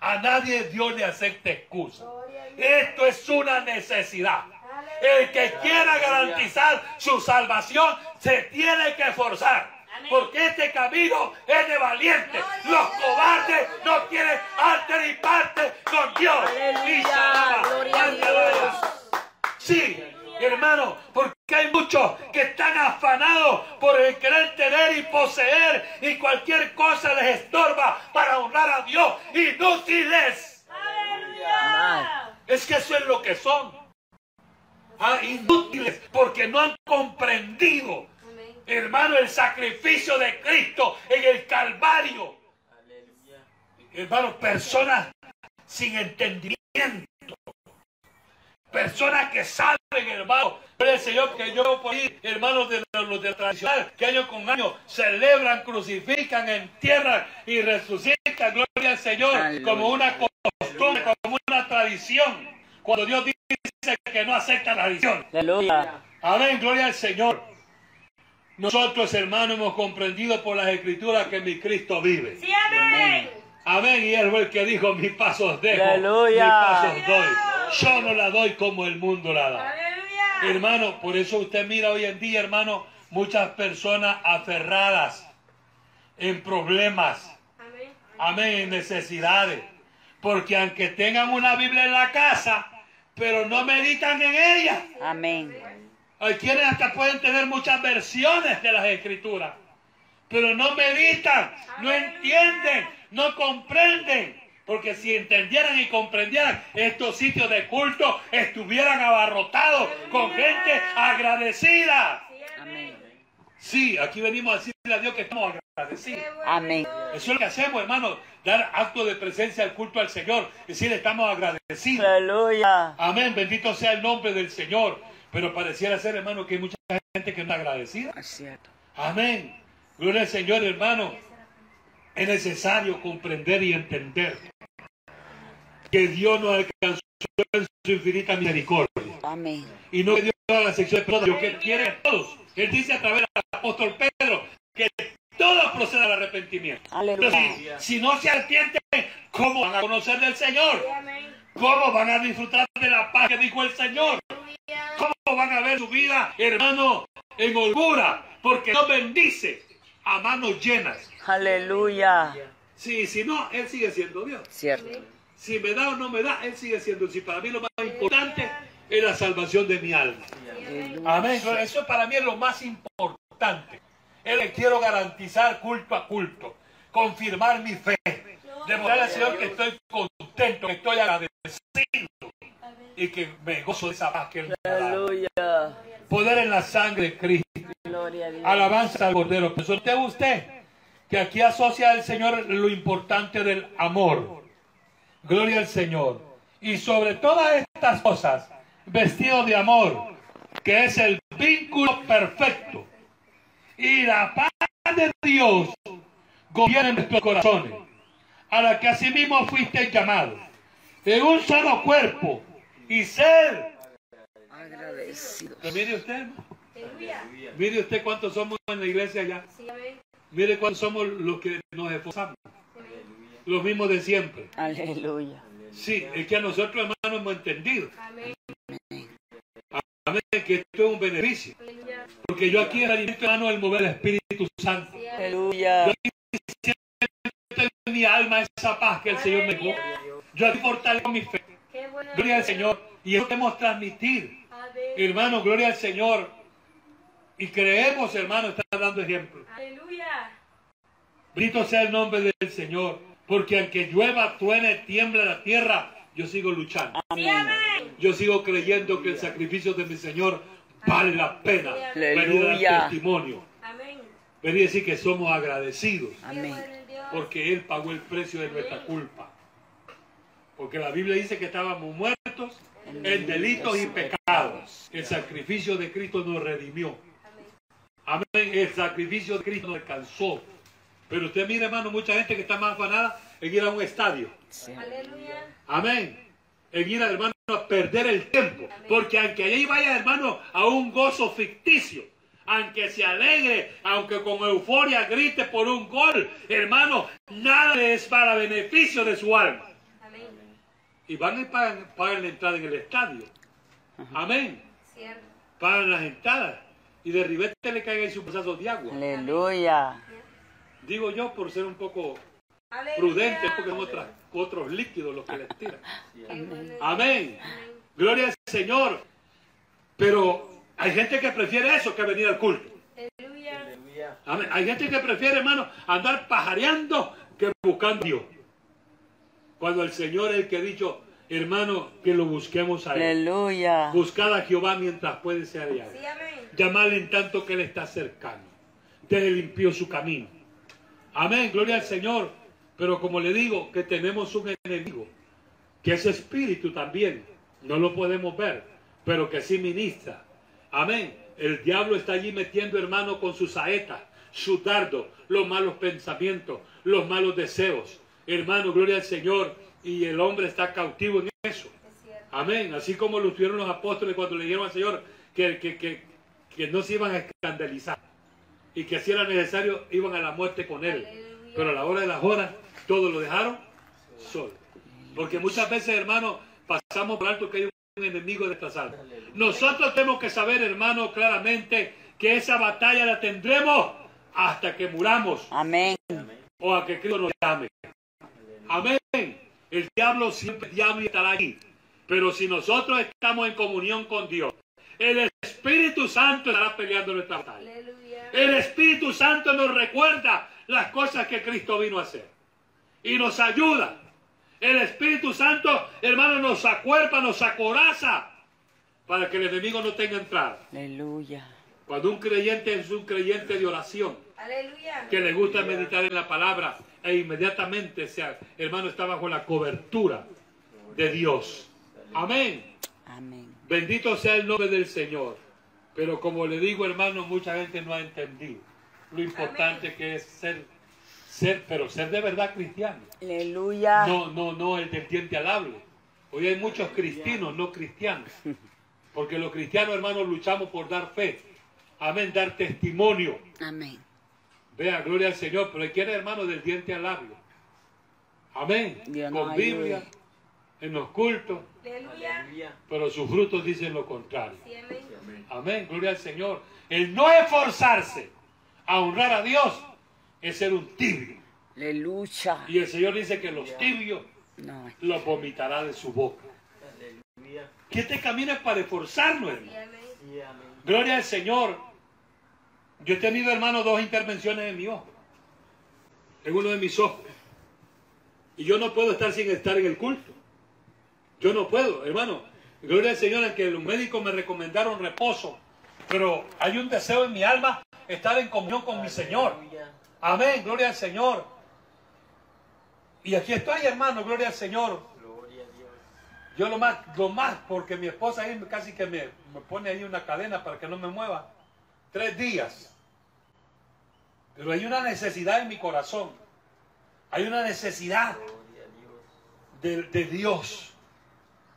Speaker 2: A nadie Dios le acepta excusas. Esto es una necesidad. El que quiera garantizar su salvación se tiene que esforzar. Porque este camino es de valientes. Los cobardes no tienen arte ni parte con Dios. Y se alaba.
Speaker 3: Gloria a
Speaker 2: Ande, vaya. Sí, hermano, porque hay muchos que están afanados por el querer tener y poseer y cualquier cosa les estorba para honrar a Dios. Inútiles. Es que eso es lo que son. Ah, inútiles porque no han comprendido, hermano, el sacrificio de Cristo en el Calvario.
Speaker 5: Aleluya.
Speaker 2: Hermano, personas sin entendimiento. Personas que saben, hermano, pero el Señor que yo por ahí, hermanos de los de la tradicional, que año con año celebran, crucifican, entierran y resucitan, gloria al Señor,
Speaker 3: Aleluya.
Speaker 2: como una costumbre, como una tradición. Cuando Dios dice que no acepta la tradición.
Speaker 3: Aleluya.
Speaker 2: Amén, gloria al Señor. Nosotros, hermanos, hemos comprendido por las escrituras que mi Cristo vive.
Speaker 4: Sí, amén.
Speaker 2: Amén. Y él fue el que dijo, mis pasos dejo,
Speaker 3: Aleluya.
Speaker 2: mis pasos doy. Yo no la doy como el mundo la da.
Speaker 4: Aleluya.
Speaker 2: Hermano, por eso usted mira hoy en día, hermano, muchas personas aferradas en problemas.
Speaker 4: Amén.
Speaker 2: Amén, en necesidades. Porque aunque tengan una Biblia en la casa, pero no meditan en ella.
Speaker 3: Amén.
Speaker 2: Hay quienes hasta pueden tener muchas versiones de las escrituras, pero no meditan, no entienden, no comprenden. Porque si entendieran y comprendieran, estos sitios de culto estuvieran abarrotados con gente agradecida.
Speaker 3: Amén.
Speaker 2: Sí, aquí venimos a decirle a Dios que estamos agradecidos.
Speaker 3: Amén.
Speaker 2: Eso es lo que hacemos, hermano, dar acto de presencia al culto al Señor, decir estamos agradecidos.
Speaker 3: Aleluya.
Speaker 2: Amén, bendito sea el nombre del Señor. Pero pareciera ser, hermano, que hay mucha gente que no es agradecida.
Speaker 3: Es cierto.
Speaker 2: Amén. Gloria al Señor, hermano. Es necesario comprender y entender que Dios nos alcanzó en su infinita misericordia.
Speaker 3: Amén.
Speaker 2: Y no que Dios haga la sección de personas, lo que quiere a todos. Él dice a través del apóstol Pedro que todos procedan al arrepentimiento.
Speaker 3: Aleluya.
Speaker 2: Pero si, si no se arrepienten, ¿cómo van a conocer del Señor?
Speaker 4: Amén.
Speaker 2: ¿Cómo van a disfrutar de la paz que dijo el Señor? ¿Cómo van a ver su vida, hermano, en holgura? Porque Dios bendice a manos llenas.
Speaker 3: Aleluya.
Speaker 2: Sí, si no, Él sigue siendo Dios.
Speaker 3: Cierto.
Speaker 2: Si me da o no me da, Él sigue siendo Dios. Y para mí lo más importante es la salvación de mi alma. Amén. Eso para mí es lo más importante. Es lo que quiero garantizar culto a culto. Confirmar mi fe. Demostrarle al Señor que estoy contento, que estoy agradecido. Y que me gozo de esa paz que Él me da. Poder en la sangre de Cristo. Alabanza al Cordero. Pero usted usted que aquí asocia al Señor lo importante del amor. Gloria al Señor. Y sobre todas estas cosas, vestido de amor, que es el vínculo perfecto. Y la paz de Dios gobierna en nuestros corazones, a la que asimismo fuiste llamados, en un solo cuerpo, y ser.
Speaker 3: Agradecido.
Speaker 2: Pero mire usted, mire usted cuántos somos en la iglesia ya. Mire cuántos somos los que nos esforzamos. Los mismos de siempre.
Speaker 3: Aleluya.
Speaker 2: Sí, es que a nosotros, hermanos, hemos entendido.
Speaker 4: Amén.
Speaker 2: Amén, que esto es un beneficio.
Speaker 4: Aleluya.
Speaker 2: Porque yo aquí alimento, hermano, el mover del Espíritu Santo.
Speaker 4: Sí, amén.
Speaker 3: Aleluya.
Speaker 2: Siento en mi alma esa paz que el Señor me dio. Yo aquí fortalezco mi fe. Gloria al Señor. Y eso debemos transmitir.
Speaker 4: Amén.
Speaker 2: Hermano, gloria al Señor. Y creemos, hermano, está dando ejemplo.
Speaker 4: Aleluya.
Speaker 2: Bendito sea el nombre del Señor. Porque aunque llueva, truene, tiembla la tierra, yo sigo luchando.
Speaker 4: Amén.
Speaker 2: Yo sigo creyendo que el sacrificio de mi Señor vale la pena. Venir a dar testimonio.
Speaker 4: Amén.
Speaker 2: Venir a decir que somos agradecidos.
Speaker 3: Amén.
Speaker 2: Porque Él pagó el precio de nuestra culpa. Porque la Biblia dice que estábamos muertos en delitos y pecados. El sacrificio de Cristo nos redimió.
Speaker 4: Amén.
Speaker 2: El sacrificio de Cristo nos alcanzó. Pero usted mira, hermano, mucha gente que está más afanada en ir a un estadio.
Speaker 4: Aleluya.
Speaker 2: Amén. En ir, hermano, a perder el tiempo. Porque aunque ahí vaya, hermano, a un gozo ficticio, aunque se alegre, aunque con euforia grite por un gol, hermano, nada es para beneficio de su alma.
Speaker 4: Amén.
Speaker 2: Y van y pagan, pagan la entrada en el estadio. Amén.
Speaker 4: Cierto.
Speaker 2: Pagan las entradas. Y de ribete le caiga ahí su pedazo de agua.
Speaker 3: Aleluya.
Speaker 2: Digo yo por ser un poco
Speaker 4: Aleluya.
Speaker 2: prudente, porque son otras- otros líquidos los que les tiran. Amén. Gloria al Señor. Pero hay gente que prefiere eso que venir al culto.
Speaker 4: Aleluya.
Speaker 2: Amén. Hay gente que prefiere, hermano, andar pajareando que buscando a Dios. Cuando el Señor es el que ha dicho, hermano, que lo busquemos a Él.
Speaker 3: Aleluya.
Speaker 2: Buscad a Jehová mientras puede ser hallado.
Speaker 4: Sí.
Speaker 2: Llamarle en tanto que Él está cercano. Deje limpio su camino. Amén, gloria al Señor. Pero como le digo, que tenemos un enemigo, que es espíritu también. No lo podemos ver, pero que sí ministra. Amén. El diablo está allí metiendo, hermano, con sus saetas, su dardo, los malos pensamientos, los malos deseos. Hermano, gloria al Señor. Y el hombre está cautivo en eso. Amén. Así como lo tuvieron los apóstoles cuando le dijeron al Señor que, que, que, que no se iban a escandalizar y que si era necesario iban a la muerte con él. Pero a la hora de las horas, todos lo dejaron solo. Porque muchas veces, hermano, pasamos por alto que hay un enemigo de nuestras almas. Nosotros tenemos que saber, hermano, claramente que esa batalla la tendremos hasta que muramos
Speaker 3: Amén.
Speaker 2: o a que Cristo nos llame. Amén. El diablo siempre es diablo y estará allí. Pero si nosotros estamos en comunión con Dios, el Espíritu Santo estará peleando nuestra batalla.
Speaker 4: Aleluya.
Speaker 2: El Espíritu Santo nos recuerda las cosas que Cristo vino a hacer. Y nos ayuda. El Espíritu Santo, hermano, nos acuerpa, nos acoraza para que el enemigo no tenga entrada.
Speaker 3: Aleluya.
Speaker 2: Cuando un creyente es un creyente de oración,
Speaker 4: Aleluya.
Speaker 2: que le gusta meditar en la palabra e inmediatamente, sea, hermano, está bajo la cobertura de Dios. Amén.
Speaker 3: Amén.
Speaker 2: Bendito sea el nombre del Señor. Pero como le digo, hermano, mucha gente no ha entendido lo importante que es ser, ser, pero ser de verdad cristiano.
Speaker 3: Aleluya.
Speaker 2: No, no, no el del diente alable. Hoy hay muchos cristianos, no cristianos. Porque los cristianos, hermanos, luchamos por dar fe. Amén, dar testimonio.
Speaker 3: Amén.
Speaker 2: Vea, gloria al Señor, pero quiere hermano del diente al labio. Amén.
Speaker 3: Dios
Speaker 2: Con. Biblia, en los cultos,
Speaker 4: Aleluya.
Speaker 2: Pero sus frutos dicen lo contrario.
Speaker 4: Sí, amén.
Speaker 2: Amén, gloria al Señor. El no esforzarse a honrar a Dios es ser un tibio.
Speaker 3: Aleluya.
Speaker 2: Y el Señor dice que los tibios
Speaker 3: No.
Speaker 2: los vomitará de su boca.
Speaker 5: Aleluya.
Speaker 2: Que este camino es para esforzarnos, hermano.
Speaker 5: Sí, amén.
Speaker 2: Gloria al Señor. Yo he tenido, hermano, dos intervenciones en mi ojo. En uno de mis ojos. Y yo no puedo estar sin estar en el culto. Yo no puedo, hermano. Gloria al Señor en que los médicos me recomendaron reposo. Pero hay un deseo en mi alma estar en comunión con mi Señor. Amén, gloria al Señor. Y aquí estoy, hermano, gloria al Señor.
Speaker 5: Gloria a Dios.
Speaker 2: Yo lo más, lo más, porque mi esposa ahí casi que me, me pone ahí una cadena para que no me mueva. Tres días. Pero hay una necesidad en mi corazón. Hay una necesidad de Dios.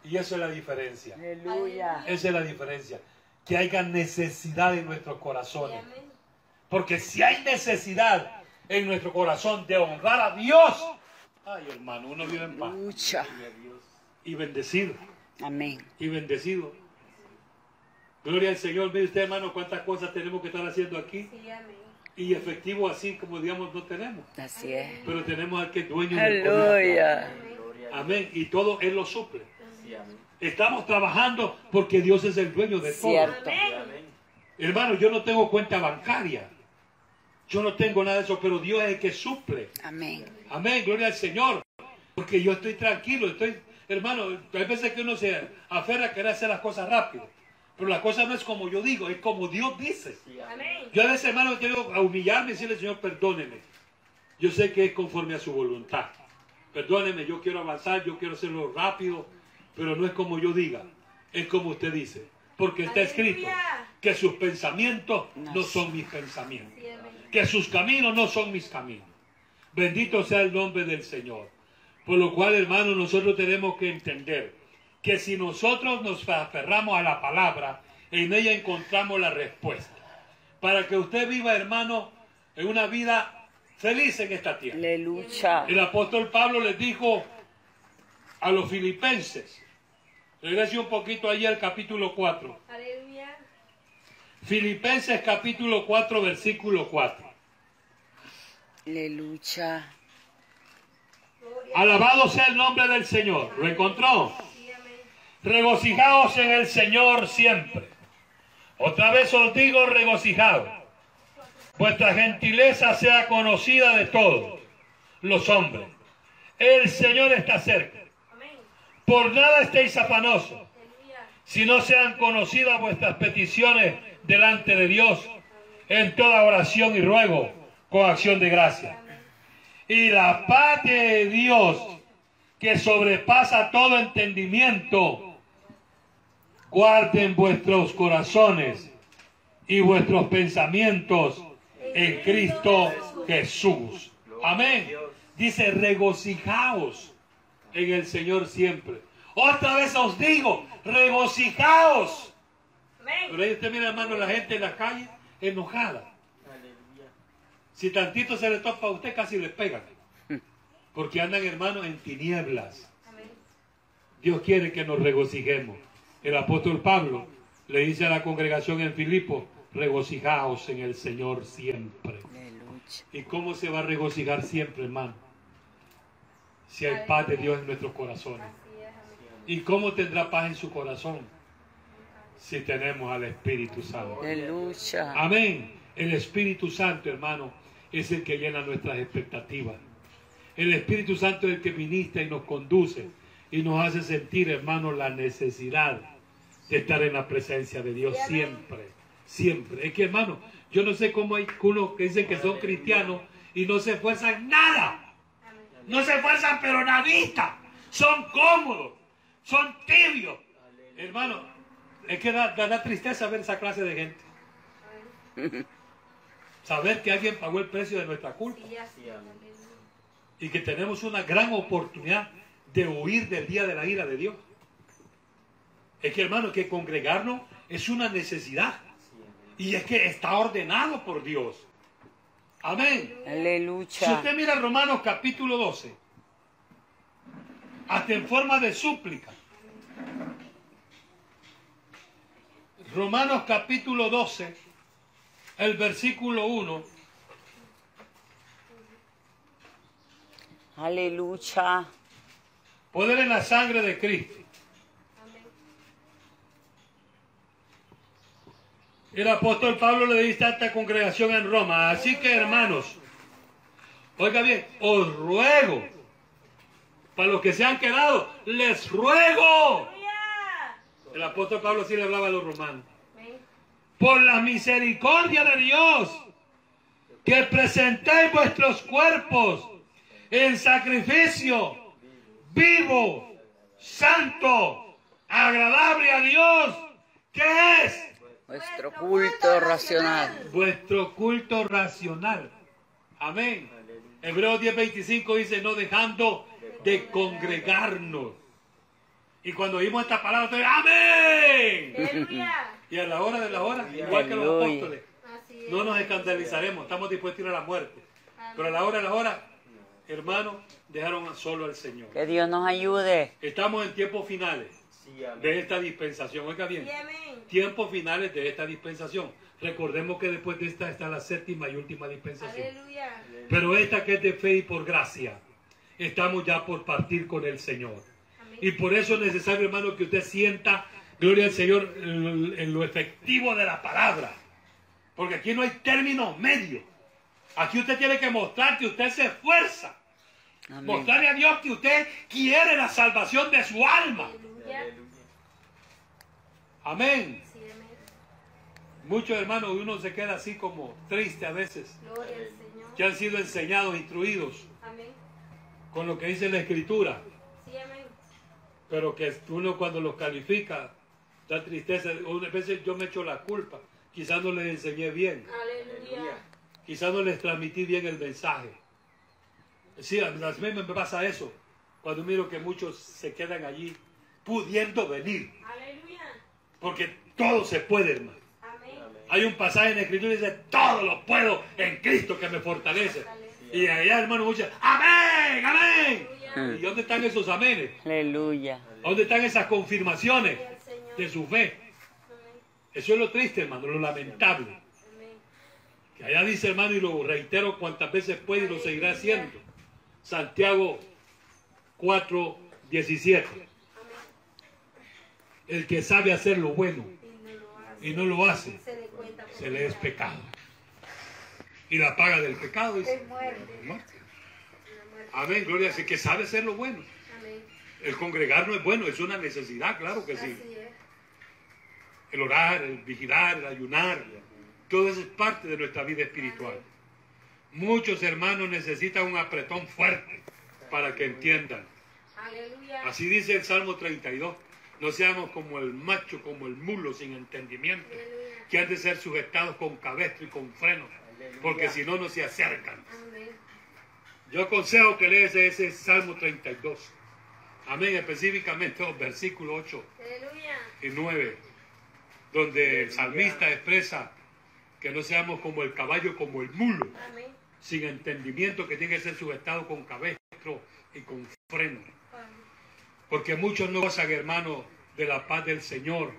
Speaker 2: Y eso es la diferencia.
Speaker 3: Aleluya.
Speaker 2: Esa es la diferencia. Que haya necesidad en nuestros corazones. Porque si hay necesidad en nuestro corazón de honrar a Dios, ay hermano, uno vive en paz y bendecido.
Speaker 3: Amén.
Speaker 2: y bendecido. Gloria al Señor. Mire usted, hermano, cuántas cosas tenemos que estar haciendo aquí.
Speaker 4: Sí, amén.
Speaker 2: Y efectivo así como digamos no tenemos.
Speaker 3: Así es.
Speaker 2: Pero tenemos al que es dueño del corazón.
Speaker 3: Aleluya.
Speaker 2: Amén. Y todo Él lo suple. Estamos trabajando porque Dios es el dueño de todo. Hermano, yo no tengo cuenta bancaria. Yo no tengo nada de eso, pero Dios es el que suple.
Speaker 3: Amén.
Speaker 2: Amén, gloria al Señor. Porque yo estoy tranquilo, estoy, hermano, hay veces que uno se aferra a querer hacer las cosas rápido. Pero la cosa no es como yo digo, es como Dios dice.
Speaker 5: Sí, amén.
Speaker 2: Yo a veces, hermano, quiero a humillarme y decirle, Señor, perdóneme. Yo sé que es conforme a su voluntad. Perdóneme, yo quiero avanzar, yo quiero hacerlo rápido, pero no es como yo diga, es como usted dice. Porque está escrito que sus pensamientos no son mis pensamientos que sus caminos no son mis caminos. Bendito sea el nombre del Señor. Por lo cual, hermanos, nosotros tenemos que entender que si nosotros nos aferramos a la palabra, en ella encontramos la respuesta. Para que usted viva, hermano, en una vida feliz en esta tierra.
Speaker 3: Aleluya.
Speaker 2: El apóstol Pablo les dijo a los filipenses, regrese un poquito allí al capítulo 4.
Speaker 4: Aleluya.
Speaker 2: Filipenses capítulo 4, versículo 4.
Speaker 3: Aleluya.
Speaker 2: Alabado sea el nombre del Señor. ¿Lo encontró? Regocijaos en el Señor siempre. Otra vez os digo regocijaos. Vuestra gentileza sea conocida de todos los hombres. El Señor está cerca. Por nada estéis afanosos, si no sean conocidas vuestras peticiones delante de Dios en toda oración y ruego con acción de gracia. Y la paz de Dios, que sobrepasa todo entendimiento, guarden vuestros corazones y vuestros pensamientos en Cristo Jesús. Amén. Dice, regocijaos en el Señor siempre. Otra vez os digo, regocijaos. Pero ahí usted mira, hermano, la gente en la calle enojada.
Speaker 5: Aleluya.
Speaker 2: Si tantito se le topa a usted, casi le pegan. Porque andan, hermanos, en tinieblas. Dios quiere que nos regocijemos. El apóstol Pablo le dice a la congregación en Filipo, regocijaos en el Señor siempre. ¿Y cómo se va a regocijar siempre, hermano? Si hay paz de Dios en nuestros corazones. ¿Y cómo tendrá paz en su corazón? Si tenemos al Espíritu Santo. Amén. El Espíritu Santo, hermano, es el que llena nuestras expectativas. El Espíritu Santo es el que ministra y nos conduce y nos hace sentir, hermano, la necesidad de estar en la presencia de Dios siempre, siempre. Es que, hermano, yo no sé cómo hay unos que dicen que son cristianos y no se esfuerzan nada. No se esfuerzan, pero nadita. Son cómodos, son tibios. Hermano, es que da, da- da tristeza ver esa clase de gente. Saber que alguien pagó el precio de nuestra culpa y que tenemos una gran oportunidad de huir del día de la ira de Dios. Es que hermano, que congregarnos es una necesidad y es que está ordenado por Dios. Amén.
Speaker 3: Aleluya.
Speaker 2: Si usted mira Romanos capítulo 12, hasta en forma de súplica. Romanos capítulo 12, el versículo 1.
Speaker 3: Aleluya.
Speaker 2: Poder en la sangre de Cristo. El apóstol Pablo le dice a esta congregación en Roma. Así que hermanos, oiga bien, os ruego, para los que se han quedado, les ruego. El apóstol Pablo sí le hablaba a los romanos. Por la misericordia de Dios, que presentéis vuestros cuerpos en sacrificio vivo, santo, agradable a Dios, que es
Speaker 3: Nuestro culto racional.
Speaker 2: vuestro culto racional. Amén. Hebreos 10:25 dice, no dejando de congregarnos. Y cuando oímos esta palabra, amén. Y a la hora de la hora, igual que los apóstoles, no nos escandalizaremos, estamos dispuestos a ir a la muerte. Pero a la hora de la hora, hermanos, dejaron solo al Señor.
Speaker 3: Que Dios nos ayude.
Speaker 2: Estamos en tiempos finales
Speaker 5: Sí,
Speaker 2: de esta dispensación. Oiga bien,
Speaker 4: Sí,
Speaker 2: tiempos finales de esta dispensación. Recordemos que después de esta está la séptima y última dispensación.
Speaker 4: Aleluya.
Speaker 2: Pero esta que es de fe y por gracia, estamos ya por partir con el Señor.
Speaker 4: Amén.
Speaker 2: Y por eso es necesario, hermano, que usted sienta, gloria al Señor, en, lo efectivo de la palabra. Porque aquí no hay términos medios. Aquí usted tiene que mostrar que usted se esfuerza.
Speaker 3: Amén.
Speaker 2: Mostrarle a Dios que usted quiere la salvación de su alma.
Speaker 4: Aleluya.
Speaker 2: Amén.
Speaker 4: Sí, amén.
Speaker 2: Muchos hermanos, uno se queda así como triste a veces,
Speaker 4: Gloria al Señor.
Speaker 2: que han sido enseñados, instruidos
Speaker 4: Amén.
Speaker 2: con lo que dice la Escritura.
Speaker 4: Sí, amén.
Speaker 2: pero que uno cuando los califica da tristeza. Unas veces yo me echo la culpa. Quizás no les enseñé bien,
Speaker 4: Aleluya.
Speaker 2: quizás no les transmití bien el mensaje. Sí, a veces me pasa eso, cuando miro que muchos se quedan allí pudiendo venir,
Speaker 4: Aleluya.
Speaker 2: porque todo se puede, hermano.
Speaker 4: Amén.
Speaker 2: Hay un pasaje en la Escritura que dice, todo lo puedo en Cristo que me fortalece. Y allá, hermano, muchos, amén, amén.
Speaker 4: Aleluya.
Speaker 2: ¿Y dónde están esos amenes?
Speaker 3: Aleluya.
Speaker 2: ¿Dónde están esas confirmaciones de su fe? Eso es lo triste, hermano, lo lamentable. Que allá dice, hermano, y lo reitero cuantas veces puede y lo seguirá haciendo. Santiago 4, 17. El que sabe hacer lo bueno
Speaker 4: Y no lo hace. Se le
Speaker 2: es pecado. Y la paga del pecado.
Speaker 4: Es muerte.
Speaker 2: muerte.
Speaker 4: La muerte.
Speaker 2: Amén, gloria a Dios. Que sabe hacer lo bueno. El congregar no es bueno, es una necesidad, claro que sí. El orar, el vigilar, el ayunar, todo eso es parte de nuestra vida espiritual. Muchos hermanos necesitan un apretón fuerte para que entiendan. Así dice el Salmo 32. No seamos como el macho, como el mulo sin entendimiento, que han de ser sujetados con cabestro y con freno, porque si no, no se acercan.
Speaker 4: Amén.
Speaker 2: Yo aconsejo que lees ese Salmo 32. Amén, específicamente los versículos 8
Speaker 4: Aleluya.
Speaker 2: y 9, donde el salmista expresa que no seamos como el caballo, como el mulo, sin entendimiento, que tiene que ser sujetado con cabestro y con freno. Porque muchos no gozan, hermano, de la paz del Señor,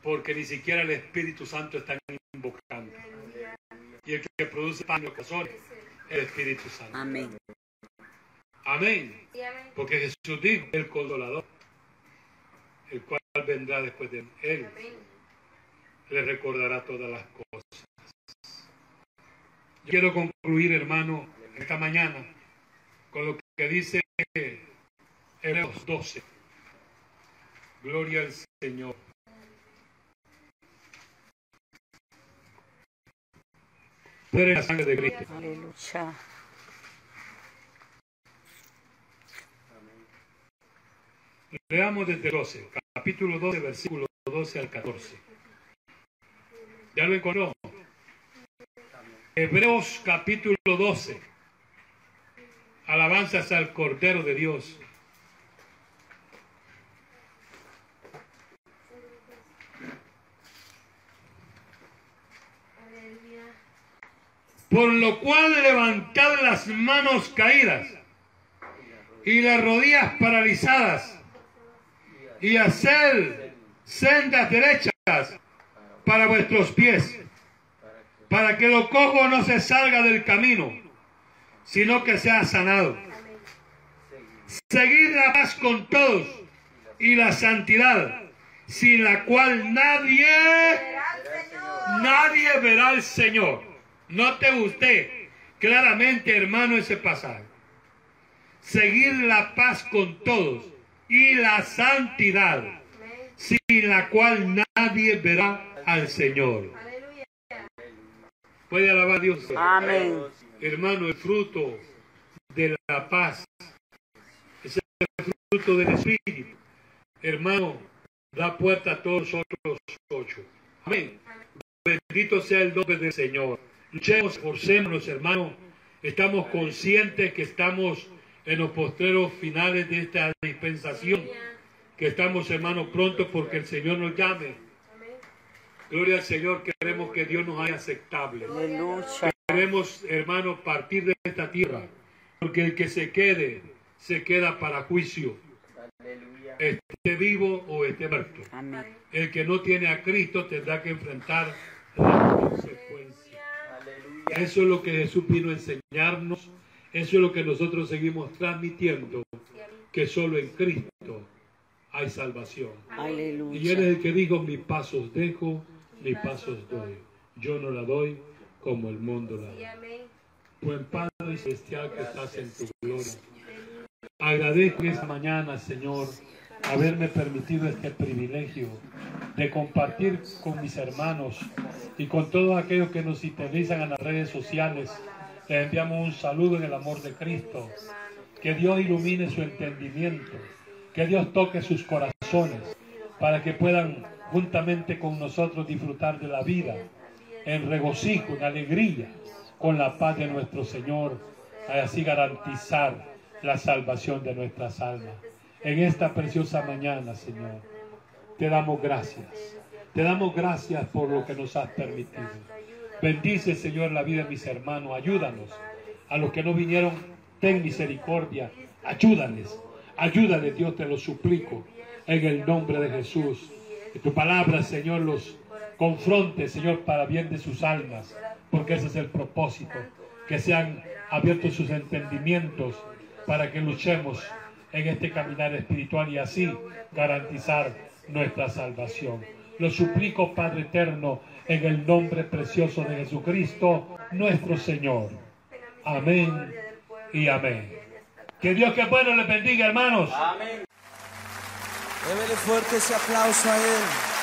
Speaker 2: porque ni siquiera el Espíritu Santo está invocando. Y el que produce paz en los corazones es el Espíritu Santo.
Speaker 3: Amén.
Speaker 2: Amén. Porque Jesús dijo, el consolador, el cual vendrá después de él,
Speaker 4: Amén.
Speaker 2: le recordará todas las cosas. Yo quiero concluir, hermano, esta mañana con lo que dice Hebreos 12. Gloria al Señor. Eres la sangre de Cristo.
Speaker 3: Aleluya.
Speaker 2: Leamos desde 12, capítulo 12, versículo 12 al 14. ¿Ya lo encontró? Hebreos capítulo 12. Alabanzas al Cordero de Dios. Por lo cual levantad las manos caídas y las rodillas paralizadas y hacer sendas derechas para vuestros pies, para que lo cojo no se salga del camino sino que seas sanado. Seguid la paz con todos y la santidad, sin la cual nadie, nadie verá al Señor. Note usted claramente, hermano, ese pasaje. Seguir la paz con todos y la santidad, sin la cual nadie verá al Señor. Puede alabar a Dios.
Speaker 3: Amén.
Speaker 2: Hermano, el fruto de la paz es el fruto del Espíritu. Hermano, da puerta a todos los otros ocho. Amén. Bendito sea el nombre del Señor. Luchemos, esforcémonos, hermano. Estamos conscientes que estamos en los postreros finales de esta dispensación. Que estamos, hermano, pronto porque el Señor nos llame. Gloria al Señor. Queremos que Dios nos haga aceptable. Queremos, hermano, partir de esta tierra, porque el que se quede, se queda para juicio, esté vivo o esté muerto. El que no tiene a Cristo tendrá que enfrentar las consecuencias.
Speaker 5: Aleluya.
Speaker 2: Eso es lo que Jesús vino a enseñarnos, eso es lo que nosotros seguimos transmitiendo, que solo en Cristo hay salvación. Y Él es
Speaker 3: Aleluya.
Speaker 2: el que dijo, mis pasos dejo, mis pasos doy. Yo no la doy como el mundo la da. Buen Padre Celestial que estás en tu gloria. Agradezco esta mañana, Señor, haberme permitido este privilegio de compartir con mis hermanos y con todos aquellos que nos sintonizan en las redes sociales. Les enviamos un saludo en el amor de Cristo. Que Dios ilumine su entendimiento, que Dios toque sus corazones para que puedan juntamente con nosotros disfrutar de la vida en regocijo, en alegría, con la paz de nuestro Señor, y así garantizar la salvación de nuestras almas. En esta preciosa mañana, Señor, te damos gracias. Te damos gracias por lo que nos has permitido. Bendice, Señor, la vida de mis hermanos. Ayúdanos. A los que no vinieron, ten misericordia. Ayúdales. Ayúdales, Dios, te lo suplico. En el nombre de Jesús. Que tu palabra, Señor, los confronte, Señor, para bien de sus almas. Porque ese es el propósito. Que sean abiertos sus entendimientos para que luchemos en este caminar espiritual y así garantizar nuestra salvación. Lo suplico, Padre eterno, en el nombre precioso de Jesucristo, nuestro Señor. Amén y amén. Que Dios que es bueno les bendiga, hermanos.
Speaker 5: Amén.
Speaker 6: Démele fuerte ese aplauso a Él.